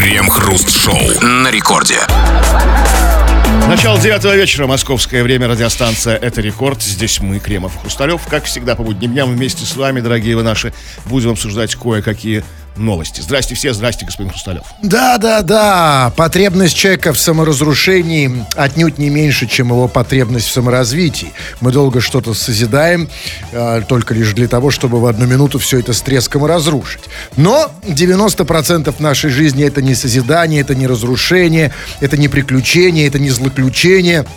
Крем-хруст-шоу на рекорде. Начало девятого вечера, московское время, радиостанция «Это рекорд». Здесь мы, Кремов Хрусталев. Как всегда, по будним дням вместе с вами, дорогие вы наши, будем обсуждать кое-какие новости. Здрасте все, здрасте, господин Хрусталев. Да, да, да. Потребность человека в саморазрушении отнюдь не меньше, чем его потребность в саморазвитии. Мы долго что-то созидаем, э, только лишь для того, чтобы в одну минуту все это с треском разрушить. Но 90% нашей жизни это не созидание, это не разрушение, это не приключение, это не злоключение –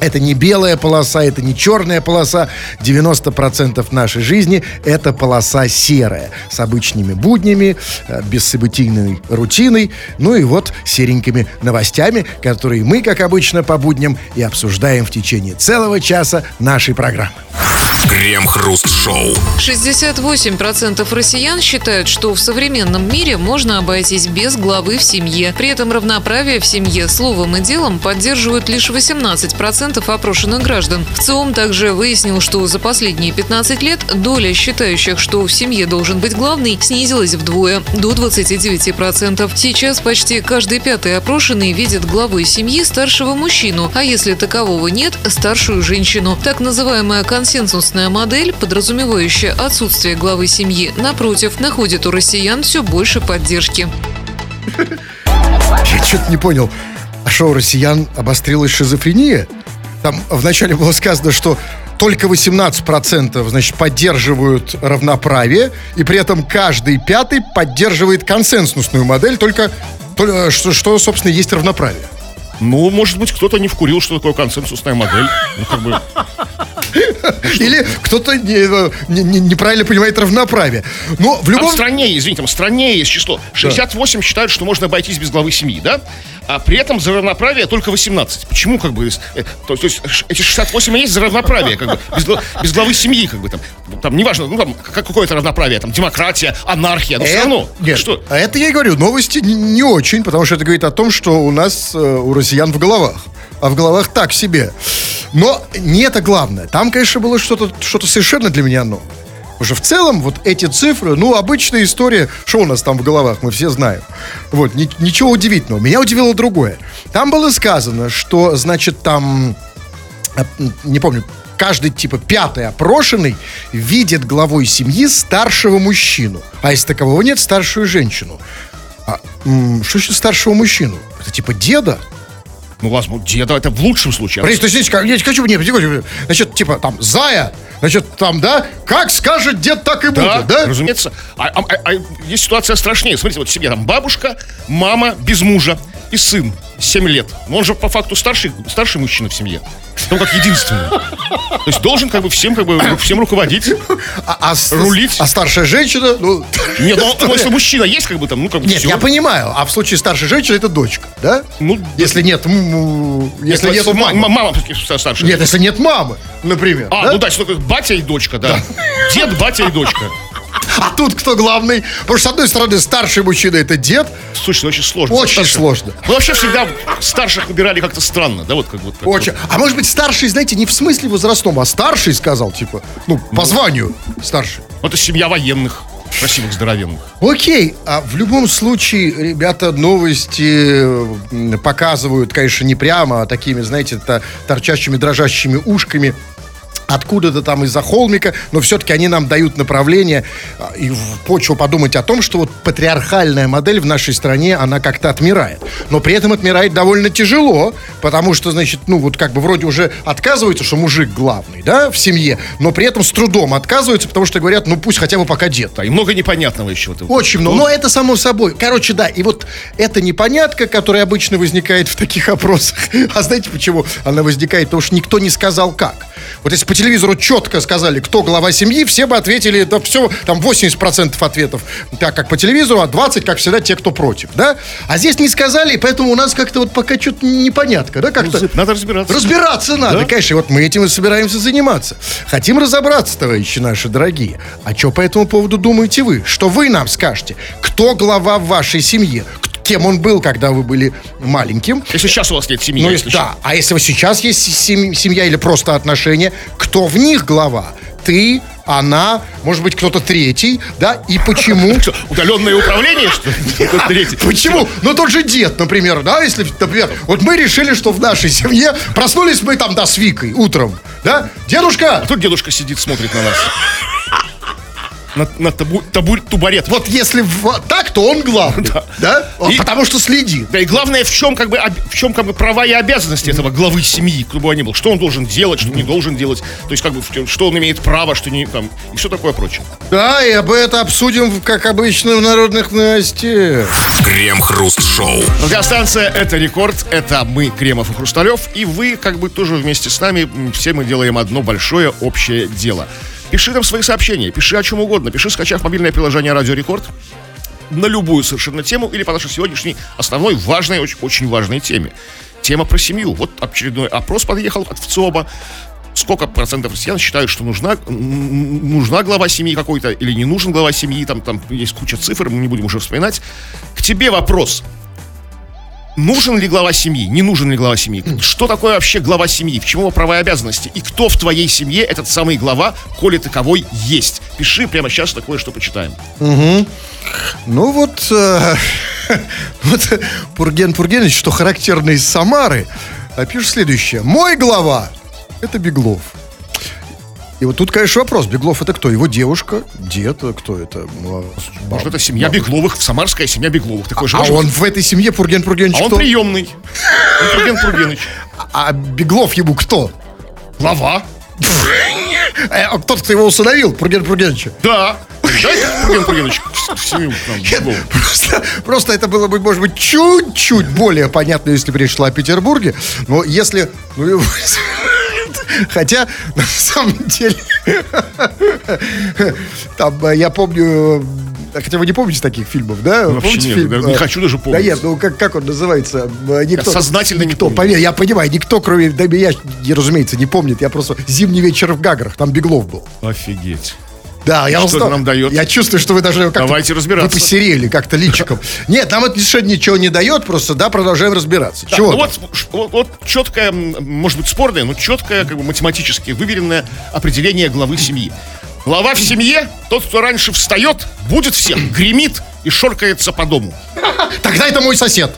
это не белая полоса, это не черная полоса. 90% нашей жизни это полоса серая. С обычными буднями, э, бессобытийной рутиной, ну и вот серенькими новостями, которые мы, как обычно, по будням и обсуждаем в течение целого часа нашей программы. Крем-хруст-шоу. 68% россиян считают, что в современном мире можно обойтись без главы в семье. При этом равноправие в семье словом и делом поддерживают лишь 18% опрошенных граждан. В ЦИОМ также выяснил, что за последние 15 лет доля считающих, что в семье должен быть главный, снизилась вдвое, до 29%. Сейчас почти каждый пятый опрошенный видит главой семьи старшего мужчину, а если такового нет, старшую женщину. Так называемая консенсусная модель, подразумевающая отсутствие главы семьи, напротив, находит у россиян все больше поддержки. Я что-то не понял. А что, у россиян обострилась шизофрения? Там вначале было сказано, что только 18% значит, поддерживают равноправие, и при этом каждый пятый поддерживает консенсусную модель, только, только что, что, собственно, есть равноправие. Ну, может быть, кто-то не вкурил, что такое консенсусная модель. Ну, как бы... Или кто-то не, неправильно понимает равноправие. Но в любом... Там стране, извините, там стране есть число. 68 да. считают, что можно обойтись без главы семьи, да? А при этом за равноправие только 18. Почему, как бы, э, то, то есть эти 68 есть за равноправие, как бы, без, без главы семьи, как бы, там, там, неважно, ну, там, какое-то равноправие, там, демократия, анархия, но это, все равно. Нет, что? А это я и говорю, новости не, не очень, потому что это говорит о том, что у нас, э, у россиян в головах. А в головах так себе. Но не это главное. Там, конечно, было что-то что совершенно для меня новое. Что в целом вот эти цифры, ну, обычная история, что у нас там в головах, мы все знаем. Вот, ни, ничего удивительного. Меня удивило другое. Там было сказано, что, значит, там, не помню, каждый, типа, пятый опрошенный видит главой семьи старшего мужчину. А если такового нет, старшую женщину. А, что значит старшего мужчину? Это типа деда? Ну, возможно, деда, это в лучшем случае. Борис, есть, я хочу, не, не, значит, типа, там, Зая, значит, там, да, как скажет дед, так и да, будет, да? разумеется. А, а, а, а есть ситуация страшнее. Смотрите, вот в семье там бабушка, мама без мужа и сын 7 лет. Но он же по факту старший, старший мужчина в семье. Ну, как единственный. То есть должен как бы всем, как бы, всем руководить, а, а, рулить. А старшая женщина, ну... Нет, ну, ну, если мужчина есть, как бы там, ну, как бы Нет, все. я понимаю. А в случае старшей женщины это дочка, да? Ну, если нет... Если нет, нет мамы. Мама старшая. Нет, если нет мамы, например. А, да? ну да, что такое батя и дочка, да. да. Дед, батя и дочка. А тут кто главный? Потому что, с одной стороны, старший мужчина это дед. Слушай, очень сложно. Очень старших. сложно. Мы вообще всегда старших выбирали как-то странно, да, вот как вот. Очень. Вот. А может быть, старший, знаете, не в смысле возрастном, а старший сказал, типа, ну, по ну, званию старший. Это семья военных красивых, здоровенных. Окей, а в любом случае, ребята, новости показывают, конечно, не прямо, а такими, знаете, торчащими, дрожащими ушками откуда-то там из-за холмика, но все-таки они нам дают направление а, и в почву подумать о том, что вот патриархальная модель в нашей стране, она как-то отмирает. Но при этом отмирает довольно тяжело, потому что, значит, ну вот как бы вроде уже отказываются, что мужик главный, да, в семье, но при этом с трудом отказываются, потому что говорят, ну пусть хотя бы пока дед. Да, и много непонятного еще. Очень много, но это само собой. Короче, да, и вот эта непонятка, которая обычно возникает в таких опросах, а знаете почему она возникает? Потому что никто не сказал как. Вот если телевизору четко сказали, кто глава семьи, все бы ответили, да все, там 80% ответов так, как по телевизору, а 20, как всегда, те, кто против, да? А здесь не сказали, поэтому у нас как-то вот пока что-то непонятка, да, как-то... Ну, надо разбираться. Разбираться надо, да? конечно, и вот мы этим и собираемся заниматься. Хотим разобраться, товарищи наши дорогие. А что по этому поводу думаете вы? Что вы нам скажете? Кто глава в вашей семье? Кем он был, когда вы были маленьким. Если сейчас у вас нет семьи. Ну, если да, а если вы сейчас есть семья или просто отношения, кто в них глава? Ты, она, может быть, кто-то третий, да, и почему... Удаленное управление, что ли? Почему? Ну, тот же дед, например, да, если, например, вот мы решили, что в нашей семье проснулись мы там, да, с Викой утром, да, дедушка, А тут дедушка сидит, смотрит на нас. На, на табу, табу- тубарет. вот если в- так, то он главный, Да. да, И- потому что следит. Да и главное, в чем как бы, в чем как бы права и обязанности этого главы семьи, кто бы он ни был. Что он должен делать, что не должен делать. То есть как бы, что он имеет право, что не там, и все такое прочее. Да, и об этом обсудим, как обычно, в народных новостях. Крем-хруст-шоу. Радиостанция «Это рекорд», это мы, Кремов и Хрусталев, и вы как бы тоже вместе с нами, все мы делаем одно большое общее дело. Пиши нам свои сообщения, пиши о чем угодно, пиши, скачав мобильное приложение «Радио Рекорд», на любую совершенно тему или по нашей сегодняшней основной важной, очень, очень важной теме. Тема про семью. Вот очередной опрос подъехал от ВЦИОБа. Сколько процентов россиян считают, что нужна, нужна глава семьи какой-то или не нужен глава семьи, там, там есть куча цифр, мы не будем уже вспоминать. К тебе вопрос. Нужен ли глава семьи? Не нужен ли глава семьи? Что такое вообще глава семьи? В чему его права и обязанности? И кто в твоей семье этот самый глава, коли таковой есть? Пиши прямо сейчас такое, что почитаем. Ну вот, э, вот Пурген Пургенович, что характерно из Самары, а пишет следующее. Мой глава – это Беглов. И вот тут, конечно, вопрос. Беглов это кто? Его девушка? Дед? Кто это? Ну, а- Может, это семья Бегловых, самарская семья Бегловых. Такой же А он в этой семье Пурген Пургенович А он кто? приемный. Он Турген Тургеныч. А Беглов ему кто? Глава. Э, а Тот, кто его усыновил, Пурген Пургеновича. Да. Дайте в семью нам, Бегловых. Просто, просто это было бы, может быть, чуть-чуть более понятно, если бы речь шла о Петербурге. Но если... ну, Хотя, на самом деле, там, э, я помню, э, хотя вы не помните таких фильмов, да? Вообще Помните нет, да, не э, хочу даже Да помнить. нет, ну как, как он называется? Никто, сознательно не никто, помню. поверь, я понимаю, никто, кроме да, меня, не, разумеется, не помнит. Я просто «Зимний вечер в Гаграх», там Беглов был. Офигеть. Да, я Что узнал. нам дает? Я чувствую, что вы даже как-то... Давайте разбираться. Вы посерели как-то личиком. Нет, нам это совершенно ничего не дает, просто, да, продолжаем разбираться. Так, Чего ну вот, вот, вот четкое, может быть спорное, но четкое, как бы математически выверенное определение главы семьи. Глава в семье, тот, кто раньше встает, будет всех, гремит и шоркается по дому. Тогда это мой сосед.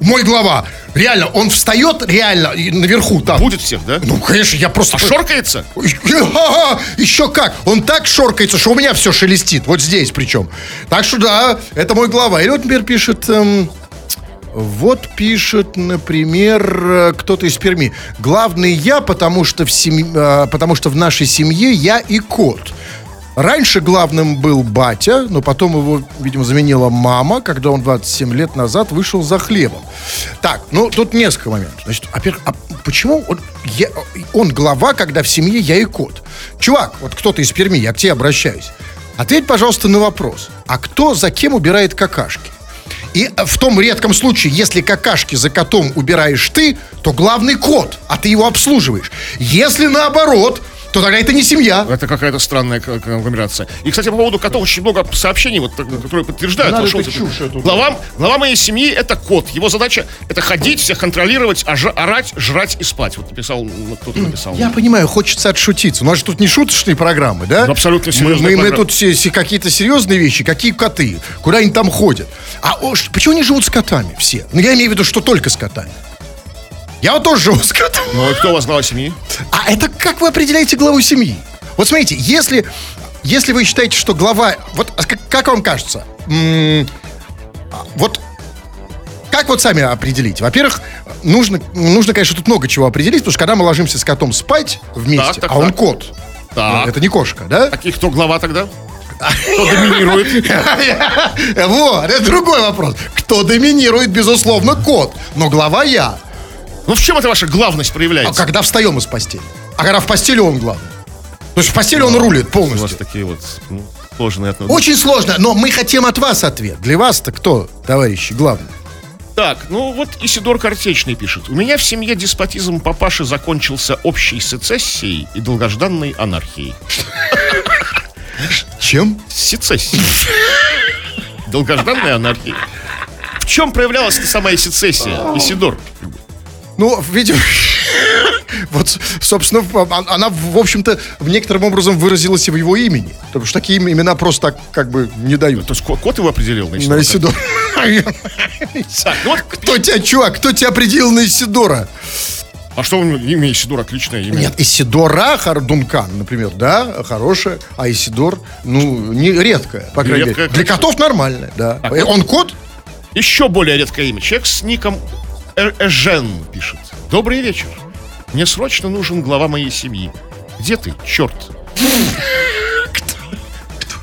Мой глава. Реально, он встает реально наверху там. Будет всех, да? Ну, конечно, я просто... А шоркается? Еще как! Он так шоркается, что у меня все шелестит. Вот здесь причем. Так что да, это мой глава. Или вот, например, пишет... эм, вот пишет, например, э, кто-то из Перми. Главный я, потому что, в семь- э, потому что в нашей семье я и кот. Раньше главным был батя, но потом его, видимо, заменила мама, когда он 27 лет назад вышел за хлебом. Так, ну тут несколько моментов. Значит, во-первых, а почему он, я- он глава, когда в семье я и кот? Чувак, вот кто-то из Перми, я к тебе обращаюсь. Ответь, пожалуйста, на вопрос. А кто за кем убирает какашки? И э, в том редком случае, если какашки за котом убираешь ты, то главный кот, а ты его обслуживаешь. Если наоборот, то тогда это не семья. Это какая-то странная конгломерация. И, кстати, по поводу котов очень много сообщений, вот, так, которые подтверждают. Надо этот- чушь эту. глава, глава моей семьи это кот. Его задача это ходить, всех контролировать, ожа- орать, жрать и спать. Вот написал, ну, кто-то написал. Я понимаю, хочется отшутиться. У нас же тут не шуточные программы, да? Ну, абсолютно Мы, серьезная мы, мы программа. тут все, все какие-то серьезные вещи. Какие коты? Куда они там ходят? А о, почему они живут с котами все? Ну, я имею в виду, что только с котами. Я вот тоже живу с котами. Ну, и кто у вас глава семьи? А это как вы определяете главу семьи? Вот смотрите, если, если вы считаете, что глава... Вот а как, как вам кажется? М, а, вот как вот сами определить? Во-первых, нужно, нужно, конечно, тут много чего определить, потому что когда мы ложимся с котом спать вместе, Так, так, а он так. кот, Так. это не кошка, да? И кто глава тогда? Кто доминирует? Вот, это другой вопрос. Кто доминирует, безусловно, кот. Но глава я. Ну, в чем эта ваша главность А проявляется? когда встаем из постели? А когда в постели он главный? То есть в постели он рулит У вас полностью. такие вот ну, сложные отношения. Очень сложно, но мы хотим от вас ответ. Для вас-то кто, товарищи, главный? Так, ну вот Исидор Картечный пишет. У меня в семье деспотизм папаши закончился общей сецессией и долгожданной анархией. Чем? Сецессией. Долгожданной анархией. В чем проявлялась эта самая сецессия, Исидор? Ну, видимо, Вот, собственно, в- она, в общем-то, в некотором образом выразилась и в его имени. Потому что такие им- имена просто так, как бы, не дают. То есть ко- кот его определил. На Исидора. так. Ну Кто тебя, чувак, кто тебя определил на Исидора? а что имя Исидор отличное имя? Нет, Исидора Хар- Дункан, например, да, хорошая, а Исидор, ну, не редкая, по крайней мере. Для котов нормальная, да. Он кот? Еще более редкое имя. Человек с ником Эжен пишет. Добрый вечер. Мне срочно нужен глава моей семьи. Где ты, черт?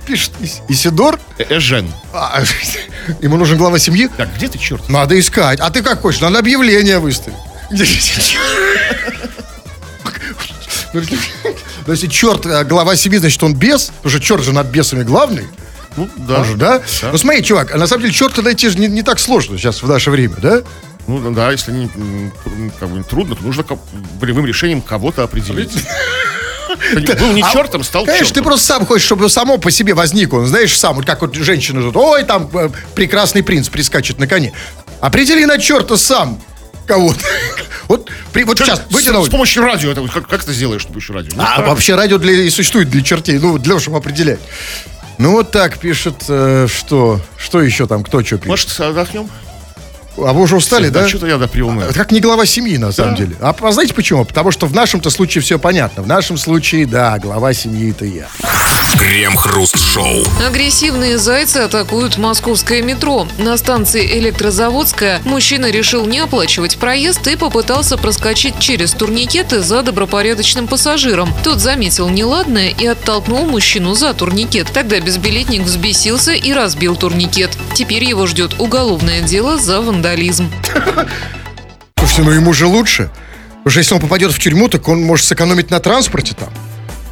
Пишет Ис- Исидор? Э- Эжен. А, Ему нужен глава семьи? Так, где ты, черт? Надо искать. А ты как хочешь? Надо объявление выставить. Где- Ну, если- ну, черт э, глава семьи, значит он бес, потому что черт же над бесами главный. Ну, да. Он же, да? Ну смотри, чувак, а на самом деле черта найти же не, не так сложно сейчас в наше время, да? Ну, да, если не, как бы, трудно, то нужно волевым решением кого-то определить. Был не А, чертом, стал Конечно, ты просто сам хочешь, чтобы само по себе возник он, знаешь, сам, вот как вот женщина ждет, ой, там э, прекрасный принц прискачет на коне. Определи на черта сам кого-то. Вот, при- вот сейчас, С, выйди на с помощью радио, это, как, как ты сделаешь с помощью радио? А вообще радио для, и существует для чертей, ну, для того, чтобы определять. Ну, вот так пишет, э, что, что еще там, кто что пишет. Может, отдохнем? А вы уже устали, да? Что-то я да приуныл. Это как не глава семьи, на самом Да. деле. А, а знаете почему? Потому что в нашем-то случае все понятно. В нашем случае, да, глава семьи это я. Крем-хруст-шоу. Агрессивные зайцы атакуют московское метро. На станции Электрозаводская мужчина решил не оплачивать проезд и попытался проскочить через турникеты за добропорядочным пассажиром. Тот заметил неладное и оттолкнул мужчину за турникет. Тогда безбилетник взбесился и разбил турникет. Теперь его ждет уголовное дело за вандализм. Слушайте, ну ему же лучше. Потому что если он попадет в тюрьму, так он может сэкономить на транспорте там.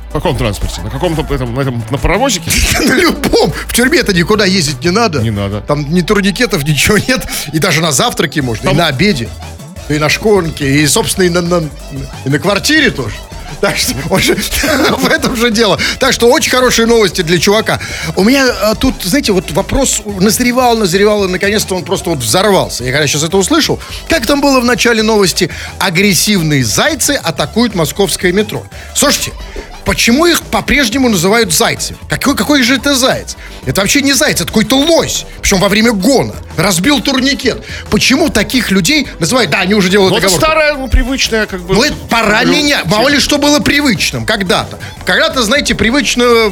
В каком транспорте? На каком-то этом, на, этом, на паровозике? На любом. В тюрьме-то никуда ездить не надо. Не надо. Там ни турникетов, ничего нет. И даже на завтраке можно, Там- и на обеде. И на шконке, и, собственно, и на, на- и на квартире тоже. Так что же- в этом же дело. Так что очень хорошие новости для чувака. У меня а, тут, знаете, вот вопрос назревал, назревал, и наконец-то он просто вот взорвался. Я когда сейчас это услышал, как там было в начале новости, агрессивные зайцы атакуют московское метро. Слушайте, Почему их по-прежнему называют зайцами? Какой, какой же это заяц? Это вообще не заяц, это какой-то лось. Причем во время гона. Разбил турникет. Почему таких людей называют... Да, они уже делают Ну, оговорку. старая, ну, привычная, как бы... Ну, это пора ну, менять. Мало ли что было привычным когда-то. Когда-то, знаете, привычно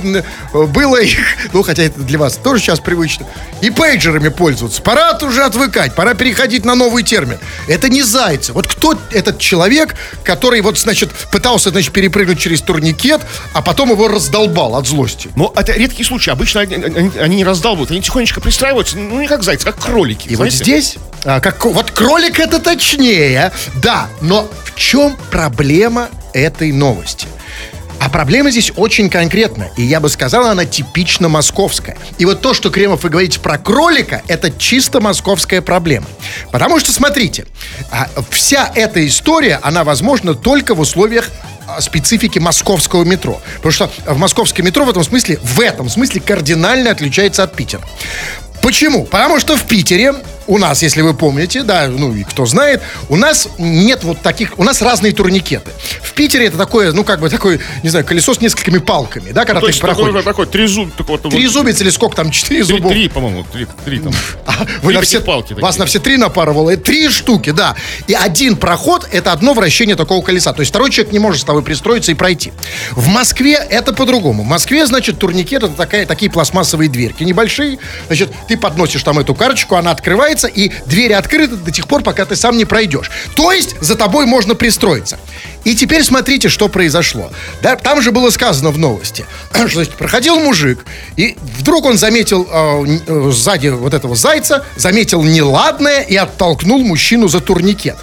было их, ну, хотя это для вас тоже сейчас привычно, и пейджерами пользоваться. Пора уже отвыкать, пора переходить на новый термин. Это не зайцы. Вот кто этот человек, который вот, значит, пытался, значит, перепрыгнуть через турникет, а потом его раздолбал от злости. Но это редкий случай. Обычно они, они- они не раздалбывают, они тихонечко пристраиваются, ну, не как зайцы, как кролики. И вот знаете? здесь, а, как, вот кролик это точнее, да, но в чем проблема этой новости? А проблема здесь очень конкретная, и я бы сказала, она типично московская. И вот то, что, Кремов, вы говорите про кролика, это чисто московская проблема. Потому что, смотрите, а, вся эта история, она возможна только в условиях специфики московского метро. Потому что в московское метро в этом смысле, в этом смысле кардинально отличается от Питера. Почему? Потому что в Питере у нас, если вы помните, да, ну и кто знает, у нас нет вот таких, у нас разные турникеты. В Питере это такое, ну как бы такое, не знаю, колесо с несколькими палками, да, когда То ты есть такой, проходишь. такой трезуб, такой, вот, Три зубец или сколько там, четыре Три, зубов? три, по-моему, три, три там. А, Вы Три на все, палки вас на все три напарывало. Три штуки, да. И один проход – это одно вращение такого колеса. То есть второй человек не может с тобой пристроиться и пройти. В Москве это по-другому. В Москве, значит, турникет – это такая, такие пластмассовые дверки небольшие. Значит, ты подносишь там эту карточку, она открывается, и двери открыты до тех пор, пока ты сам не пройдешь. То есть за тобой можно пристроиться. И теперь смотрите, что произошло. Да, там же было сказано в новости, что значит, проходил мужик, и вдруг он заметил н- э, сзади вот этого зайца, заметил неладное и оттолкнул мужчину за турникет.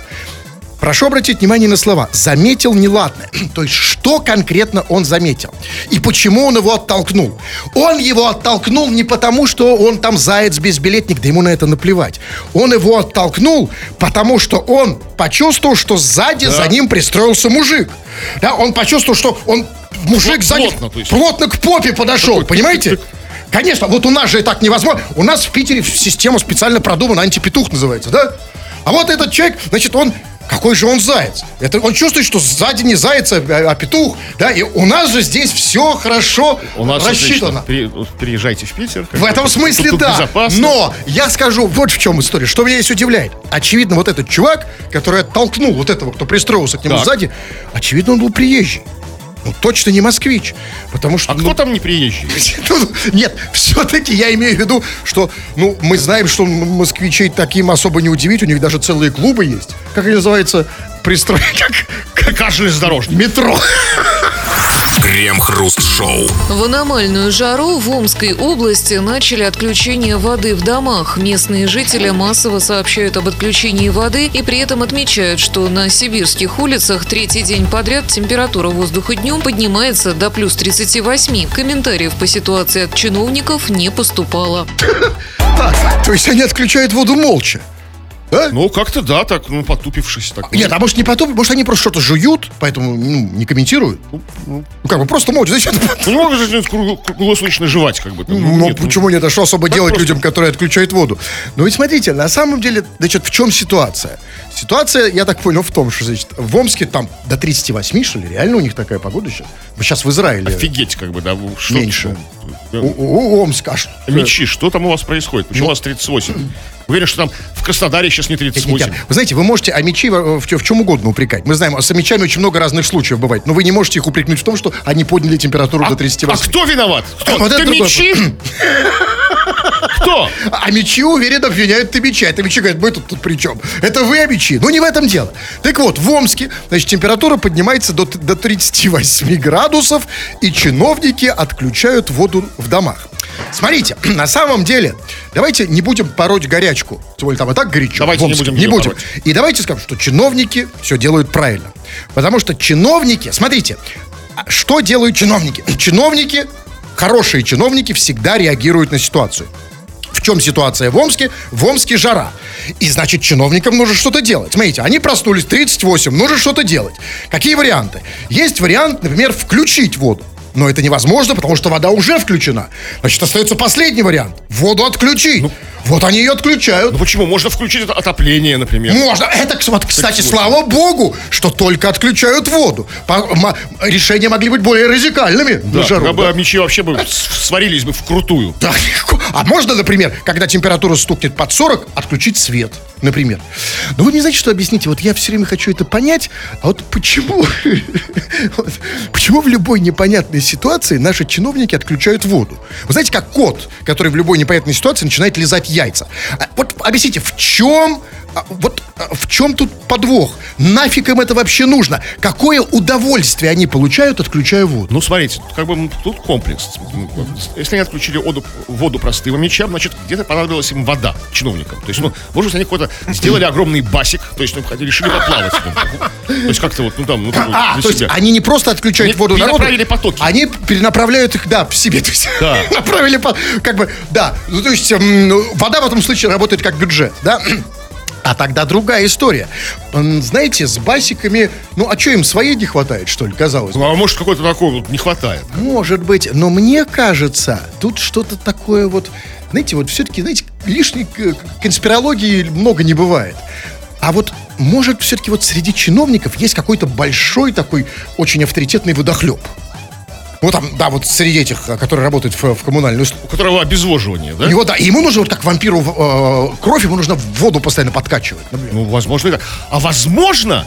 Прошу обратить внимание на слова. Заметил неладное. То есть, что конкретно он заметил? И почему он его оттолкнул? Он его оттолкнул не потому, что он там заяц-безбилетник, да ему на это наплевать. Он его оттолкнул, потому что он почувствовал, что сзади за ним пристроился мужик. Да, он почувствовал, что он мужик Плот- сзади плотно, плотно к попе подошел, Такой понимаете? тык-тык-тык. Конечно, вот у нас же и так невозможно. У нас в Питере система специально продумана, антипетух называется, да? А вот этот человек, значит, он какой же он заяц? Это он чувствует, что сзади не заяц, а, а петух, да? И у нас же здесь все хорошо У нас рассчитано. вот Переезжайте в Питер. В этом тут- смысле тут да. безопасно. Но я скажу, вот в чем история. Что меня здесь удивляет. Очевидно, вот этот чувак, который оттолкнул вот этого, кто пристроился к нему Так. сзади, очевидно, он был приезжий. Ну, точно не москвич. Потому что... А ну, кто там не приезжий? Ну, Нет, все-таки я имею в виду, что, ну, мы знаем, что москвичей таким особо не удивить, у них даже целые клубы есть. Как они называются? Пристрой, как Как железнодорожник. метро. Крем-хруст-шоу. В аномальную жару в Омской области начали отключение воды в домах. Местные жители массово сообщают об отключении воды и при этом отмечают, что на сибирских улицах третий день подряд температура воздуха днем поднимается до плюс 38. Комментариев по ситуации от чиновников не поступало. То есть они отключают воду молча. Да? Ну, как-то да, так, ну, потупившись. Так, Нет, а может не потом, может они просто что-то жуют, поэтому ну, не комментируют. Ну, как бы просто молча. Зачем? Ну, не могут же круг- круглосуточно жевать, как бы. там. Ну, нет, почему нет? А что особо делать просто. людям, которые отключают воду? Ну, ведь смотрите, на самом деле, значит, в чем ситуация? Ситуация, я так понял, в том, что, значит, в Омске там до 38, что ли? Реально у них такая погода сейчас? Вы сейчас в Израиле. Офигеть, как бы, да. что- Меньше. Ну, У, у- у Омска. а что- Мечи, что там у вас происходит? Почему у вас 38? Уверен, что там в Краснодаре сейчас не Нет, 38. нет, Вы знаете, вы можете а мечи в, в в чем угодно упрекать. Мы знаем, с мечами очень много разных случаев бывает. Но вы не можете их упрекнуть в том, что они подняли температуру до 38. А кто виноват? Кто? Вот это мечи? Кто? А мечи уверенно обвиняют. А ты мечи говорят, мы тут, тут при чем? Это вы, а мечи. Ну, не в этом дело. Так вот, в Омске, значит, температура поднимается до, до 38 градусов, и чиновники отключают воду в домах. Смотрите, на самом деле, давайте не будем пороть горячку. Тем более там и так горячо. Давайте не будем Не будем. пороть. И давайте скажем, что чиновники все делают правильно. Потому что чиновники, смотрите, а что делают чиновники? Чиновники, хорошие чиновники всегда реагируют на ситуацию. В чем ситуация в Омске? В Омске жара. И значит, чиновникам нужно что-то делать. Смотрите, они проснулись 38, нужно что-то делать. Какие варианты? Есть вариант, например, включить воду. Но это невозможно, потому что вода уже включена. Значит, остается последний вариант. Воду отключить. Вот они ее отключают. Ну почему? Можно включить это отопление, например. Можно. Это, вот, кстати, слава богу, что только отключают воду. По- ма- решения могли быть более радикальными Да, на жару. тогда бы да. мечи вообще бы сварились бы вкрутую. Да, легко. А можно, например, когда температура стукнет под 40, отключить свет, например. Но вы не знаете, что объясните? Вот я все время хочу это понять, а вот почему, почему в любой непонятной ситуации наши чиновники отключают воду? Вы знаете, как кот, который в любой непонятной ситуации начинает лизать яйца. А Вот объясните, в чем а, вот а, в чем тут подвох? Нафиг им это вообще нужно? Какое удовольствие они получают, отключая воду? Ну, смотрите, как бы тут комплекс. Если они отключили воду, воду простым мечам, значит, где-то понадобилась им вода чиновникам. То есть, ну, может быть, они какой-то сделали огромный басик, то есть, ну, решили поплавать. Ну, То есть, как-то вот, ну, там, ну, такой, А, то есть себя. они не просто отключают Они воду народу, перенаправили потоки. они перенаправляют их, да, в себе. То есть, Да. направили, как бы, да. Ну, то есть ну, вода в этом случае работает как бюджет, да. А тогда другая история. Знаете, с басиками, ну, а что им своей не хватает, что ли, казалось бы? Ну, а может, какой-то такой вот не хватает. Может быть, но мне кажется, тут что-то такое вот, знаете, вот все-таки, знаете, лишней конспирологии много не бывает. А вот, может, все-таки вот среди чиновников есть какой-то большой такой, очень авторитетный водохлеб. Ну, там, да, вот среди этих, э, которые работают в, в коммунальной услуге. У которого обезвоживание, да? У него, да, и ему нужно, вот как вампиру э, кровь, ему нужно воду постоянно подкачивать. например. Ну, возможно, это. А возможно,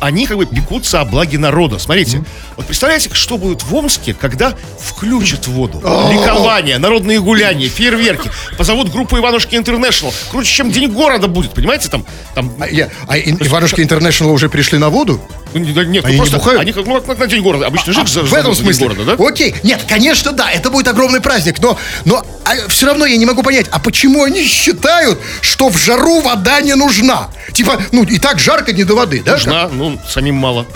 они как бы пекутся о благе народа. Смотрите, вот представляете, что будет в Омске, когда включат воду? Ликование, народные гуляния, фейерверки. Позовут группу Иванушки Интернешнл. Круче, чем День города будет, понимаете? Там, там А, я- а Ин- Иванушки Интернешнл уже пришли на воду? ну, не- нет, ну, Они не просто бухают? они как, ну, как на День города. Обычно же А, в этом за День смысле. города, да? Окей. Нет, конечно, да, это будет огромный праздник, но, но все равно я не могу понять, а почему они считают, что в жару вода не нужна? Типа, ну, и так жарко не до воды, да? Нужна, ну, самим мало.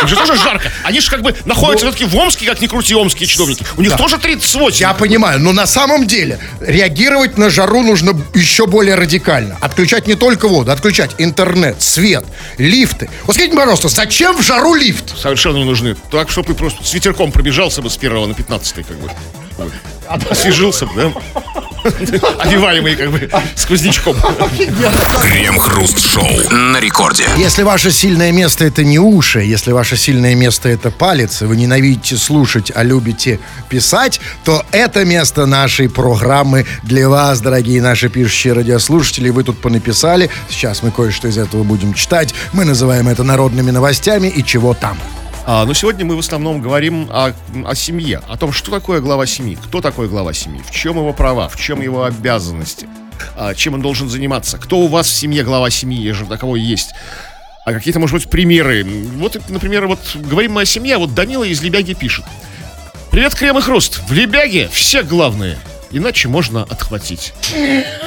Им же тоже жарко. Они же как бы находятся все-таки в Омске, как ни крути, омские чиновники. У них Да. тоже 38. Я понимаю, но на самом деле реагировать на жару нужно еще более радикально. Отключать не только воду, отключать интернет, свет, лифты. Вот скажите, пожалуйста, зачем в жару лифт? совершенно не нужны. Так, чтобы ты просто с ветерком пробежался бы с первого на 15 как бы. Освежился бы, да? Овиваемый как бы сквознячком. Крем-хруст-шоу на рекорде. Если ваше сильное место это не уши, если ваше сильное место это палец, и вы ненавидите слушать, а любите писать, то это место нашей программы для вас, дорогие наши пишущие радиослушатели. Вы тут понаписали. Сейчас мы кое-что из этого будем читать. Мы называем это народными новостями и чего там. А, но сегодня мы в основном говорим о, о семье, о том, что такое глава семьи, кто такой глава семьи, в чем его права, в чем его обязанности, чем он должен заниматься, кто у вас в семье глава семьи, если таковой есть. А какие-то, может быть, примеры. Вот, например, вот говорим мы о семье, а вот Данила из Лебяги пишет. Привет, Крем и Хруст. В Лебяге все главные. Иначе можно отхватить.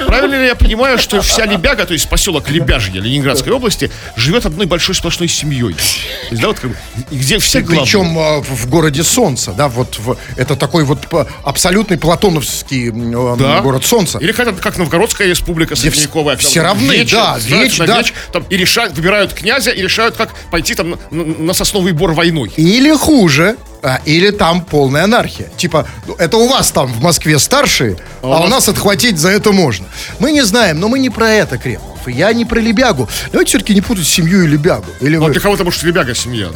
Правильно ли я понимаю, что вся Лебяга, то есть поселок Лебяжье Ленинградской области, живет одной большой сплошной семьей? То есть, да, вот как где все главные. Причем э, в в городе Солнца, да, вот в- это такой вот абсолютный платоновский м, Да. город Солнца. Или хотя как Новгородская республика средневековая. все равны, да, веч, веч, да. там, и решают, выбирают князя и решают, как пойти там на, на- сосновый бор войной. Или хуже, а, или там полная анархия. Типа, ну, это у вас там в Москве старшие, а, у нас отхватить за это можно. Мы не знаем, но мы не про это, Кремов. И Я не про Лебягу. Давайте все-таки не путать семью и Лебягу. Или Ну, вы... для кого-то, может, Лебяга семья.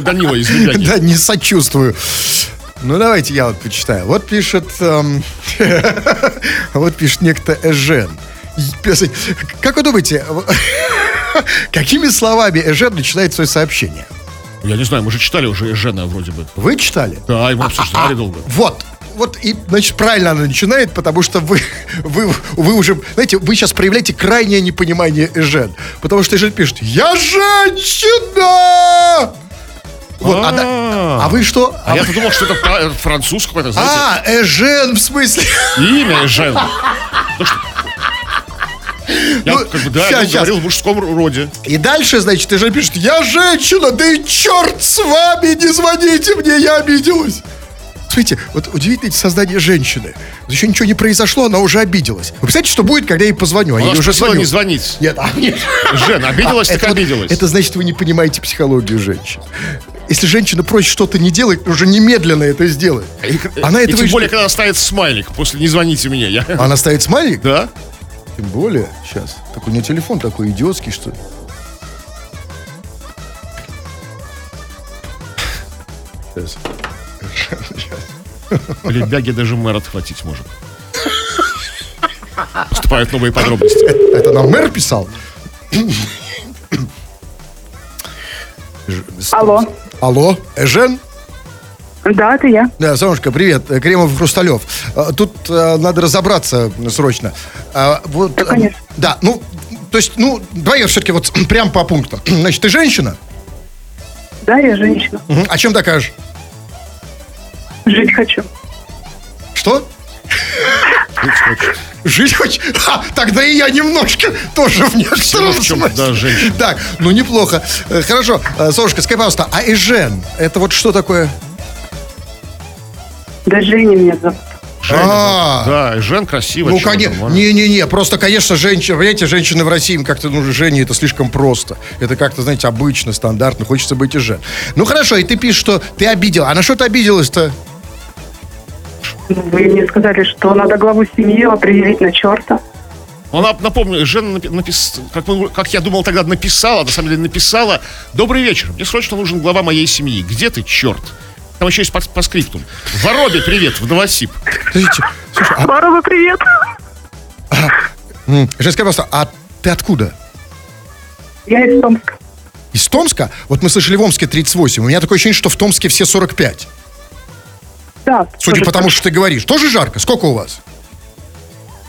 Данила из Лебяги. Да, не сочувствую. Ну, давайте я вот почитаю. Вот пишет... эм, вот пишет некто Эжен. Как вы думаете, какими словами Эжен начинает свое сообщение? Я не знаю, мы же читали уже Жена вроде бы. Вы читали? Да, и мы обсуждали долго. Вот. Вот, и, значит, правильно она начинает, потому что вы, вы, вы уже, знаете, вы сейчас проявляете крайнее непонимание Эжен. Потому что Эжен пишет, я женщина! Вот, а, да- А. а вы что? А я-то думал, что это француз какой-то, знаете, А, Эжен, в смысле? имя Жен. Я Ну, как бы, да, щас. говорил в мужском роде. И дальше, значит, Эжен пишет, я женщина, да и черт с вами, не звоните мне, я обиделась. Смотрите, вот удивительное создание женщины. Вот Еще ничего не произошло, она уже обиделась. Вы представляете, что будет, когда я ей позвоню? А я Она же уже звоню. не звонить. Нет, а нет. Жен, обиделась, А, так это вот- обиделась. Это значит, вы не понимаете психологию женщин. Если женщина просит что-то не делать, уже немедленно это сделает. И, Она и тем и более, ждет. когда ставит смайлик после «не звоните мне». Я... Она ставит смайлик? Да? Тем более, сейчас. Так у нее телефон такой идиотский, что... Сейчас. В Лебяге даже мэр отхватить может. Поступают новые подробности. Это нам мэр писал? Алло. Алло, Эжен? Да, это я. Да, Солнышко, привет. Кремов Хрусталев. Э, Тут э, надо разобраться срочно. А, вот, Да, конечно. Да, ну, то есть, ну, давай я все-таки вот прям по пунктам. Значит, ты женщина? Да, я женщина. Мгм. А чем докажешь? Жить хочу. Что? Жить хочет. Жить хочешь? Ха, тогда и я немножко тоже в некотором в чем, смысле. да, женщина. Так, ну неплохо. Э, Хорошо, Э, Солнышко, скажи, пожалуйста, а Эжен, это вот что такое? Да Женя меня зовут. Женя, А. да, Жен красиво. Ну, чё конечно, не-не-не, просто, конечно, женщины, понимаете, женщины в России, им как-то, ну, Женя, это слишком просто. Это как-то, знаете, обычно, стандартно, хочется быть и Жен. Ну, хорошо, и ты пишешь, что ты обидел. А на что ты обиделась-то? Вы мне сказали, что надо главу семьи определить на черта. Она, напомню, Жена напи- напис... как, мы- как я думал тогда, написала, на самом деле написала. Добрый вечер, мне срочно нужен глава моей семьи. Где ты, черт? Там еще есть по, по скриптум. Воробе привет, в Новосиб. Подождите, слушай, а, Барова, привет. м, Жен, скажи, пожалуйста, а ты откуда? Я из Томска. Из Томска? Вот мы слышали в Омске 38. У меня такое ощущение, что в Томске все 45. Да. Судя по тому, что ты говоришь. Тоже жарко? Сколько у вас?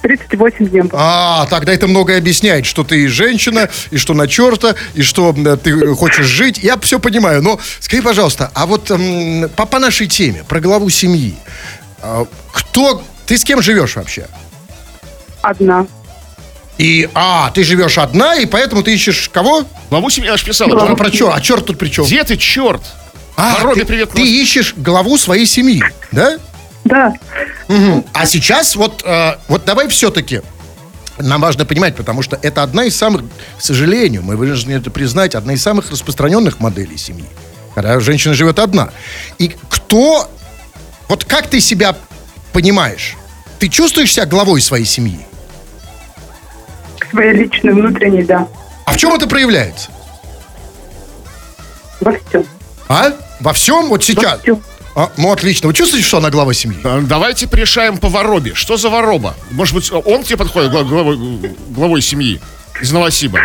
38 дней. А, тогда это многое объясняет, что ты женщина, и что на черта, и что ты хочешь жить. Я все понимаю, но скажи, пожалуйста, а вот м, по, по нашей теме, про главу семьи, а, кто, ты с кем живешь вообще? Одна. И, а, ты живешь одна, и поэтому ты ищешь кого? Главу семьи аж писала. А да? про черт, а черт тут при чем? Где ты, черт? А, Воробе ты, привет. ты ищешь главу своей семьи, да? Да. Мгм. А сейчас вот, э, вот давай все-таки нам важно понимать, потому что это одна из самых, к сожалению, мы вынуждены это признать, одна из самых распространенных моделей семьи. Когда женщина живет одна. И кто, вот как ты себя понимаешь? ты чувствуешь себя главой своей семьи? Своей личной, внутренней, да. А в чем это проявляется? Во всем. А? Во всем? Вот Во сейчас? всем. А, ну, отлично. Вы чувствуете, что она глава семьи? А, Давайте порешаем по воробе. Что за вороба? Может быть, он тебе подходит гла- главой, главой семьи из Новосиба?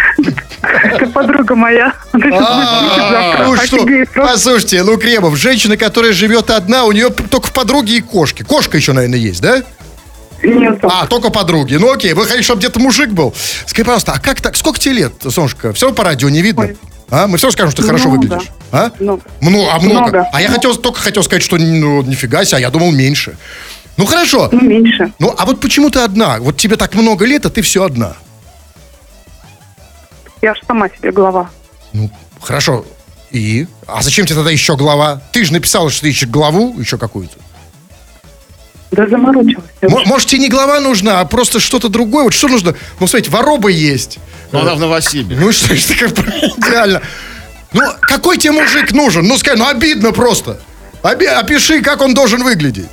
Это подруга моя. Завтра. Ну что, Офигеет просто. послушайте, ну, Кремов, женщина, которая живет одна, у нее только подруги и кошки. Кошка еще, наверное, есть, да? Нет, А, только подруги. Ну окей, вы хотите, чтобы где-то мужик был. Скажи, пожалуйста, а как так? Сколько тебе лет, Солнышко? Все равно по радио не видно. Ой. А? Мы все скажем, что ты хорошо выглядишь. А? Много. Мно- а много. Много. А я хотел, только хотел сказать, что ну, нифига себе, а я думал меньше. Ну хорошо. ну, меньше. Ну, а вот почему ты одна? Вот тебе так много лет, а ты все одна. Я же сама себе глава. Ну, хорошо. И? А зачем тебе тогда еще глава? Ты же написала, что ты ищешь главу еще какую-то. Да заморочилась. Может, тебе не глава нужна, а просто что-то другое? Вот что нужно? Ну, смотрите, вороба есть. Но она в Новосибе. Ну что ж как идеально. Ну, какой тебе мужик нужен? Ну, скажи, ну обидно просто. Оби- опиши, как он должен выглядеть.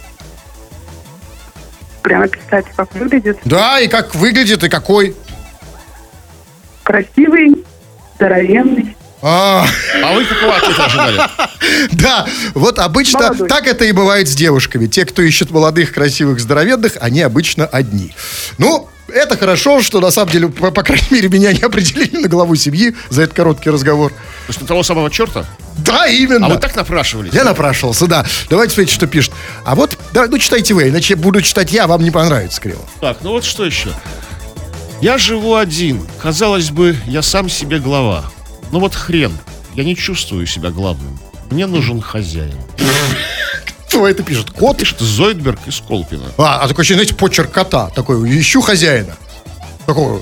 Прямо писать, как выглядит. Да, и как выглядит, и какой. Красивый, здоровенный. А, вы какого ответа ожидали? да, вот обычно Молодой. так это и бывает с девушками. Те, кто ищет молодых, красивых, здоровенных, они обычно одни. Ну, это хорошо, что на самом деле, по, по крайней мере, меня не определили на главу семьи за этот короткий разговор. То есть на того самого черта? Да, именно. А вы так напрашивались? Я напрашивался, да. Давайте смотрите, что пишет. А вот, да, ну читайте вы, иначе буду читать я, вам не понравится, Криво. Так, ну вот что еще. Я живу один. Казалось бы, я сам себе глава. Ну вот хрен. Я не чувствую себя главным. Мне нужен хозяин. Кто это пишет? Кот? Пишет Зойдберг из Колпина. А, а такой, знаете, почерк кота. Такой, ищу хозяина. Такого.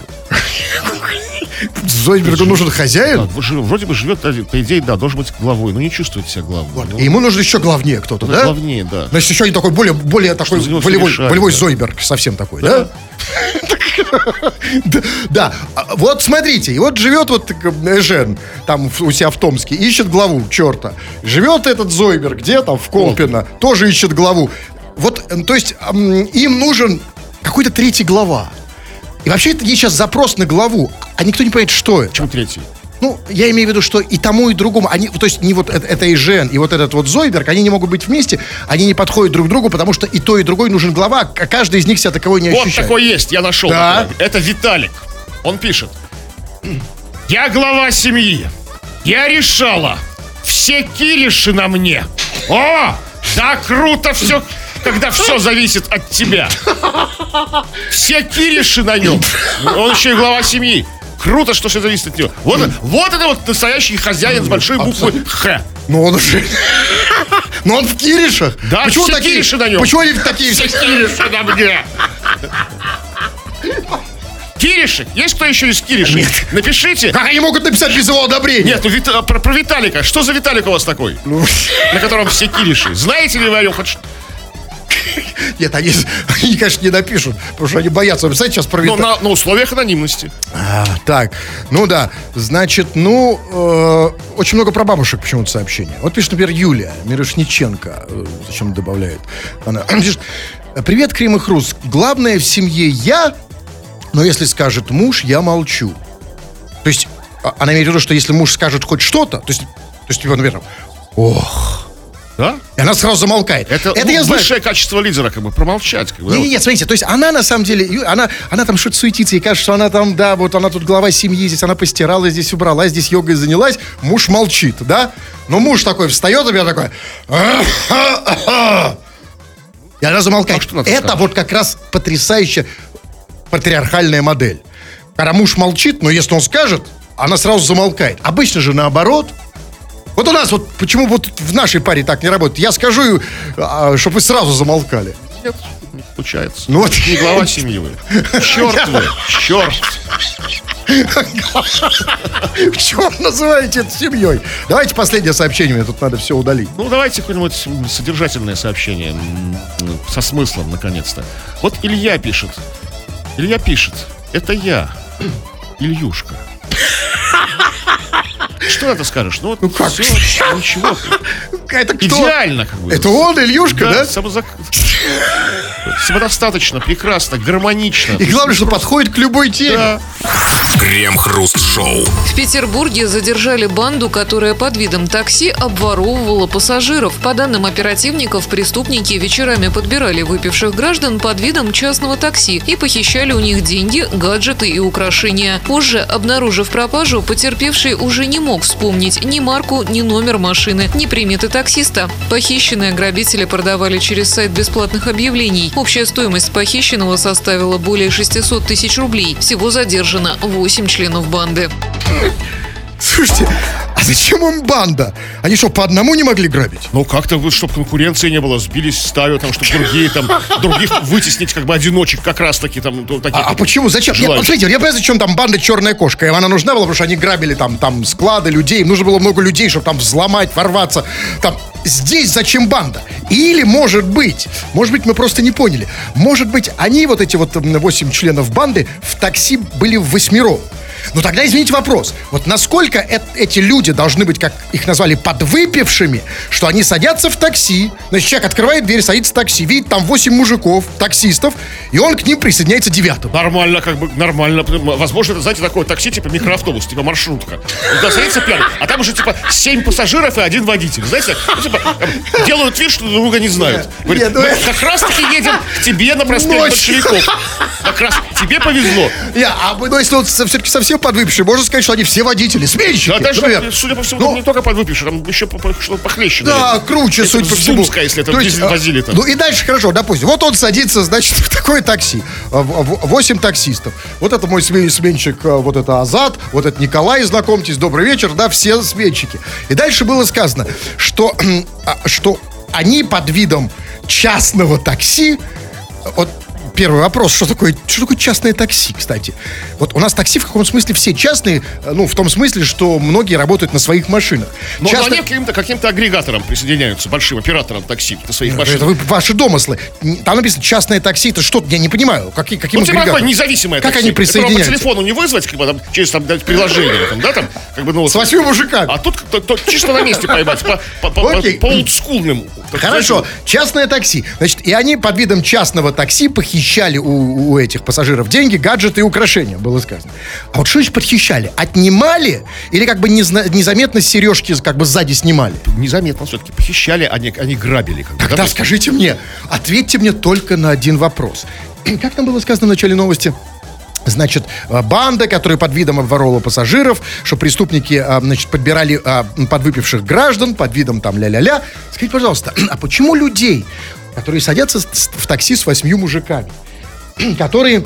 Зойдбергу нужен хозяин? Же- вроде бы живет, по идее, да, должен быть главой, но не чувствует себя главным. Ну, И ему нужен еще главнее кто-то, ну, да? Главнее, да. Значит, еще один такой более, более такой волевой, решает, волевой да. Зойберг, совсем такой, да? Да, Да, А, вот смотрите, и вот живет вот Эжен, там у себя в Томске, ищет главу, черта. Живет этот Зойберг, где там, в Колпино, тоже ищет главу. Вот, э, то есть, им нужен какой-то третий глава. И вообще это есть сейчас запрос на главу, а никто не понимает, что это. Чем третий? Ну, я имею в виду, что и тому, и другому, они, то есть не вот это, это и Жен, и вот этот вот Зойберг, они не могут быть вместе, они не подходят друг другу, потому что и то, и другой нужен глава, а каждый из них себя таковой не Вот ощущает. такой есть, я нашел. Да. такой. Это Виталик. Он пишет. Я глава семьи. Я решала. Все кириши на мне. О, да круто все, когда все зависит от тебя. Все кириши на нем. Он еще и глава семьи. Круто, что все зависит от него. Вот, вот это вот настоящий хозяин с большой буквы Х. Ну он уже... Но он в Киришах. Да, почему все такие, Кириши на нем. Почему они такие Все кириши на мне. Кириши? Есть кто еще из Киришей? Нет. Напишите. Как они могут написать без его одобрения? Нет, ну, Вит- про, про Виталика. Что за Виталик у вас такой? Ну, На котором все кириши. Знаете ли вы о нем хоть? Нет, они, они, конечно, не напишут, потому что они боятся. Вы сейчас про Ну, Вита- на, на условиях анонимности. А, так, ну да, значит, ну, э, очень много про бабушек почему-то сообщения. Вот пишет, например, Юлия Мирошниченко, э, зачем добавляет. Она пишет, привет, Крем и Хруст. Главное в семье я, но если скажет муж, я молчу. То есть, а- она имеет в виду, что если муж скажет хоть что-то, то есть, то есть, типа, например, ох, Да? и она сразу замолкает. Это, ну, я знаю. высшее качество лидера, как бы, промолчать. Как бы, да, Не, не, нет, смотрите, то есть она на самом деле, она, она там что-то суетится, ей кажется, что она там, да, вот она тут глава семьи, здесь она постирала, здесь убрала, здесь йогой занялась, муж молчит, да? Но муж такой встает, и я такой... И она замолкает. А Это сказать? вот как раз потрясающая патриархальная модель. Когда муж молчит, но если он скажет, она сразу замолкает. Обычно же наоборот. Вот у нас вот, почему вот в нашей паре так не работает? Я скажу, чтобы вы сразу замолкали. Нет, не получается. Ну вот. Не глава семьи вы. Черт вы, черт. Чем называете это семьей? Давайте последнее сообщение, мне тут надо все удалить. Ну, давайте какое-нибудь содержательное сообщение со смыслом, наконец-то. Вот Илья пишет. Илья пишет. Это я, Ильюшка. Что на это скажешь? Ну, вот как? всё, ничего. Это кто? Идеально, как бы. Это он, Ильюшка, да? самозак- Самодостаточно, прекрасно, гармонично. И главное, что подходит к любой теме. Да. Крем-хруст-шоу. В Петербурге задержали банду, которая под видом такси обворовывала пассажиров. По данным оперативников, преступники вечерами подбирали выпивших граждан под видом частного такси и похищали у них деньги, гаджеты и украшения. Позже, обнаружив пропажу, потерпевший уже не мог вспомнить ни марку, ни номер машины, ни приметы таксиста. Похищенные грабители продавали через сайт бесплатных объявлений. Общая стоимость похищенного составила более 600 тысяч рублей. Всего задержано 8 членов банды. Слушайте, а зачем им банда? Они что, по одному не могли грабить? Ну, как-то, вот, чтобы конкуренции не было, сбились стаю, там, чтобы другие, там, других вытеснить, как бы, одиночек, как раз-таки, там, ну, таких. А, а почему? Зачем? Нет, вот смотрите, я понимаю, зачем там банда «Черная кошка». И она нужна была, потому что они грабили там, там склады людей. Им нужно было много людей, чтобы там взломать, ворваться. Там, здесь зачем банда? Или, может быть, может быть, мы просто не поняли. Может быть, они, вот эти вот м, восемь членов банды, в такси были в восьмером. Ну тогда извините вопрос. Вот насколько э- эти люди должны быть, как их назвали, подвыпившими, что они садятся в такси, значит, человек открывает дверь, садится в такси, видит там 8 мужиков, таксистов, и он к ним присоединяется девятым. Нормально, как бы, нормально. Возможно, это, знаете, такое такси, типа микроавтобус, типа маршрутка. Туда садится пьяный, а там уже, типа, семь пассажиров и один водитель. Знаете, ну, типа, делают вид, что друг друга не знают. Говорят, Нет, ну «Мы это- как раз-таки едем к тебе на проспект большевиков. Как раз тебе повезло. Я, а ну, если вот все-таки совсем подвыпившие, можно сказать, что они все водители, сменщики. Да, даже, например. судя по всему, Ну, не только подвыпивший, там еще что-то похлеще. Да, наверное. круче, Если суть по всему. Зумская, если это То есть, дизель возили там. Ну и дальше хорошо, допустим. Вот он садится, значит, в такое такси. А, Восемь таксистов. Вот это мой смен- сменщик, а, вот это Азат, вот это Николай, знакомьтесь, добрый вечер, да, все сменщики. И дальше было сказано, что, а, что они под видом частного такси, вот Первый вопрос, что такое, что такое частное такси, кстати? Вот у нас такси в каком смысле все частные, э, ну, в том смысле, что многие работают на своих машинах. Но Часто- они к каким-то, каким-то агрегаторам присоединяются, большим операторам такси на своих Это машинах. вы ваши домыслы. Там написано частное такси. Это что? Я не понимаю. Какие, каким Ну, типа агрегатором? независимое Как такси. они Это присоединяются? по телефону не вызвать, как бы, там, через там, приложение, там, да, там, как бы, ну. С восьми мужиками. А тут то- то чисто на месте поймать, по, по, по, по олдскульным. Хорошо, частное такси. Значит, и они под видом частного такси похищали у, у этих пассажиров деньги, гаджеты и украшения, было сказано. А вот что значит похищали? Отнимали или как бы незна- незаметно сережки как бы сзади снимали? Незаметно все-таки похищали, они, они грабили. Как бы, Тогда да? скажите мне, ответьте мне только на один вопрос. Как там было сказано в начале новости? Значит, э, банда, которая под видом обворовала пассажиров, что преступники, а, значит, подбирали а, подвыпивших граждан под видом там ля-ля-ля. Скажите, пожалуйста, а почему людей, которые садятся в такси с восьмью мужиками, которые,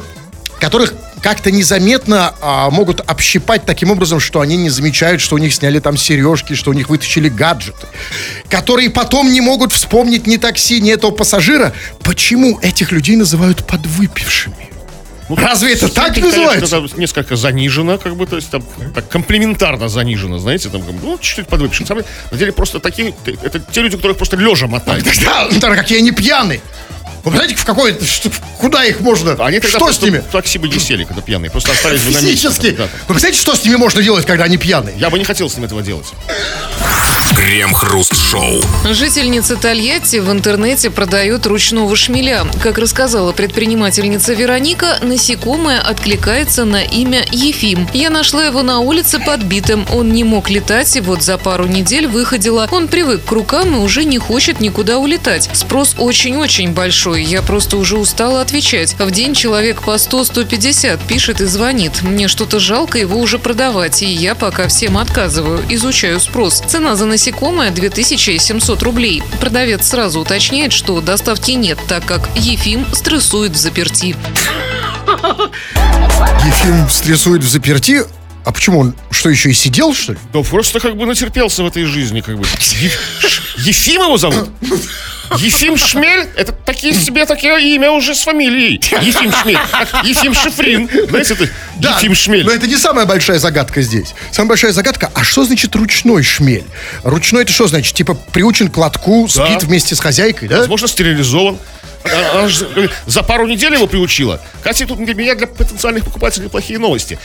которых как-то незаметно а, могут общипать таким образом, что они не замечают, что у них сняли там сережки, что у них вытащили гаджеты, которые потом не могут вспомнить ни такси, ни этого пассажира. Почему этих людей называют подвыпившими? Ну, Разве это так называется? конечно, там несколько занижено, как бы, то есть там так комплементарно занижено, знаете, там, ну, чуть-чуть подвыпившим. На самом деле, просто такие, это те люди, которых просто лежа мотают. Тогда, тогда какие они пьяные. Вы знаете, в какой, куда их можно, Они тогда что с ними? в такси бы не сели, когда пьяные, просто остались бы на месте. Физически. Да. Вы представляете, что с ними можно делать, когда они пьяные? Я бы не хотел с ним этого делать. Крем-хруст-шоу. Жительница Тольятти в интернете продает ручного шмеля. Как рассказала предпринимательница Вероника, насекомое откликается на имя Ефим. Я нашла его на улице подбитым. Он не мог летать, и вот за пару недель выходила. Он привык к рукам и уже не хочет никуда улетать. Спрос очень-очень большой. Я просто уже устала отвечать. В день человек по 100-150 пишет и звонит. Мне что-то жалко его уже продавать, и я пока всем отказываю. Изучаю спрос. Цена за насекомое 2700 рублей. Продавец сразу уточняет, что доставки нет, так как Ефим стрессует в заперти. Ефим стрессует в заперти. А почему он? Что, еще и сидел, что ли? Да просто как бы натерпелся в этой жизни, как бы. Ефим его зовут? Ефим Шмель? Это такие себе такое имя уже с фамилией. Ефим Шмель. Ефим Шифрин. Знаете, это Ефим Шмель. Но это не самая большая загадка здесь. Самая большая загадка, а что значит ручной шмель? Ручной это что значит? Типа приучен к лотку, Да. спит вместе с хозяйкой, да? Возможно, стерилизован. А- она же за пару недель его приучила. Кстати, тут для меня, для потенциальных покупателей плохие новости.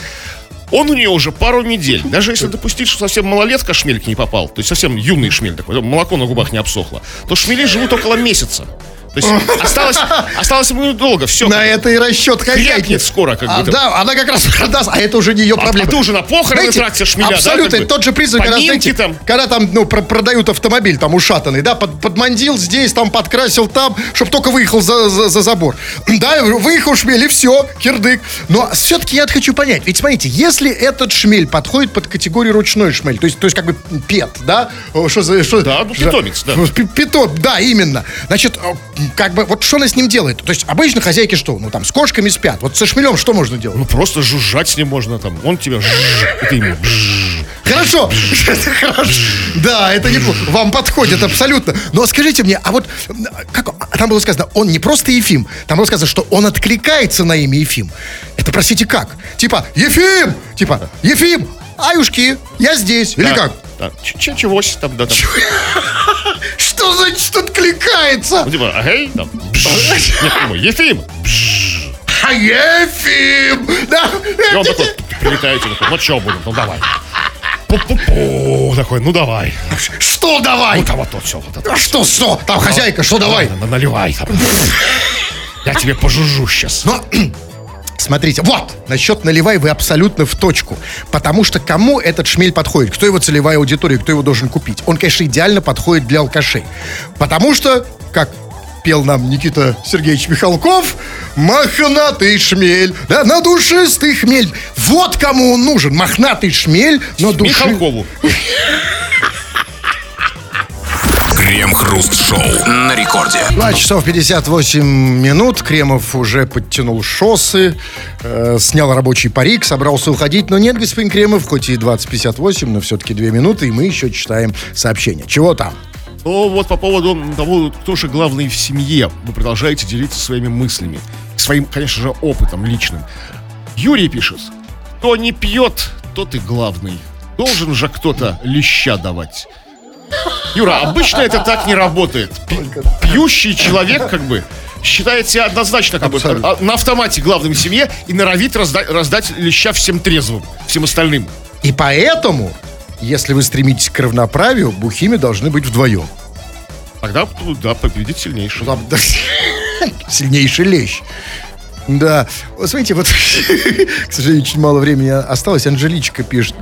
Он у нее уже пару недель. Даже если допустить, что совсем малолетка шмель к ней попал, то есть совсем юный шмель такой, молоко на губах не обсохло, то шмели живут около месяца. То есть осталось, осталось ему недолго, все. На это и расчет хозяйки. Скоро, как А, бы. да, она как раз продаст, а это уже не ее А- проблема. а ты уже на похороны тратишь шмеля, да, Абсолютно, как бы? тот же признак, когда, знаете, там. когда там, ну, про- продают автомобиль, там, ушатанный, да, под, подмандил здесь, там, подкрасил там, чтобы только выехал за, за, за забор. Да, выехал шмель, и все, кирдык. Но все-таки я хочу понять, ведь смотрите, если этот шмель подходит под категорию ручной шмель, то есть, то есть как бы пет, да? О, Что за... Что, Да, ну, питомец, да. Пи- Питон, да, именно. Значит, э, как бы, вот что она с ним делает? То есть, обычно хозяйки что? Ну, там, с кошками спят. Вот со шмелем что можно делать? Ну просто жужжать с ним можно там. Он тебя жжж, и ты ему. Хорошо, хорошо. Да, это неплохо. Вам подходит абсолютно. Но скажите мне, а вот как там было сказано, он не просто Ефим, там было сказано, что он откликается на имя Ефим. Это, простите, как? Типа, Ефим! Типа, Ефим! Аюшки, я здесь. Или Да, как? да. Ч- ч- Чегось там, да, там. Что значит откликается? Ну, типа, эй, там. Нет, ему, Ефим! А Ефим! Да. И он такой, прилетаете, такой, ну что будем, ну давай. Пу-пу-пу, такой, ну давай. Что давай? Ну там вот то все, вот это. А что, что? Там хозяйка, что давай? Наливай там. Я тебе пожужжу сейчас. Смотрите, вот, насчет наливай вы абсолютно в точку. Потому что кому этот шмель подходит? Кто его целевая аудитория? Кто его должен купить? Он, конечно, идеально подходит для алкашей. Потому что, как пел нам Никита Сергеевич Михалков, мохнатый шмель, да, на душистый хмель. Вот кому он нужен, мохнатый шмель на души... Михалкову. Крем-хруст-шоу на рекорде. 2 часов 58 минут. Кремов уже подтянул шоссы, э, снял рабочий парик, собрался уходить. Но нет, господин Кремов, хоть и 20.58, но все-таки 2 минуты, и мы еще читаем сообщение. Чего там? Ну вот по поводу того, кто же главный в семье, вы продолжаете делиться своими мыслями, своим, конечно же, опытом личным. Юрий пишет, кто не пьет, тот и главный. Должен же кто-то леща давать. Юра, обычно это так не работает. Пьющий человек, как бы, считает себя однозначно как бы, Абсолютно. а, на автомате главным в семье и норовит разда- раздать леща всем трезвым, всем остальным. И поэтому, если вы стремитесь к равноправию, бухими должны быть вдвоем. Тогда, ну, да, победит сильнейший. Там, да, Сильнейший лещ. Да. Вот смотрите, вот, к сожалению, очень мало времени осталось. Анжеличка пишет.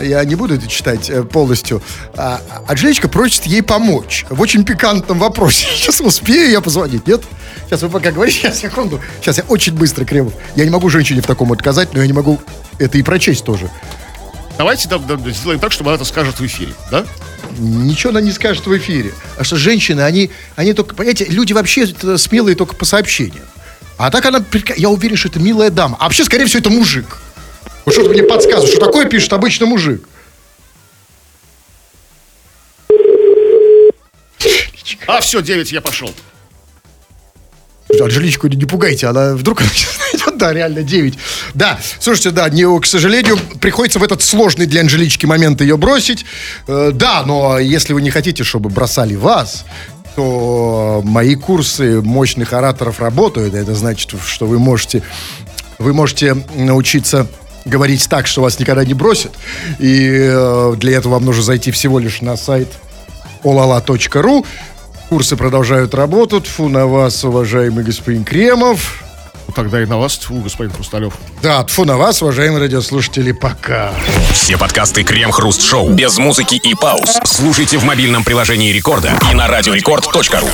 Я не буду это читать э, полностью. А, Анжеличка просит ей помочь в очень пикантном вопросе. Сейчас успею я позвонить, нет? Сейчас вы пока говорите, сейчас, секунду. Сейчас я очень быстро, Кремов. Я не могу женщине в таком отказать, но я не могу это и прочесть тоже. Давайте да, да, сделаем так, чтобы она это скажет в эфире, да? Ничего она не скажет в эфире. А что женщины, они, они только, понимаете, люди вообще смелые только по сообщениям. А так она, я уверен, что это милая дама. А вообще, скорее всего, это мужик. Вот что-то мне подсказывает, что такое пишет обычно мужик. А, все, 9, я пошел. Анжеличку не, пугайте, она вдруг найдет, да, реально 9. Да, слушайте, да, не, к сожалению, приходится в этот сложный для Анжелички момент ее бросить. Э, да, но если вы не хотите, чтобы бросали вас, то мои курсы мощных ораторов работают. Это значит, что вы можете, вы можете научиться говорить так, что вас никогда не бросят. И э, для этого вам нужно зайти всего лишь на сайт olala.ru. Курсы продолжают работать. Фу на вас, уважаемый господин Кремов. Ну, Тогда и на вас, тьфу, господин Хрусталев. Да, тфу на вас, уважаемые радиослушатели, пока. Все подкасты Крем-хруст-шоу без музыки и пауз. Слушайте в мобильном приложении Рекорда и на радиорекорд.ру.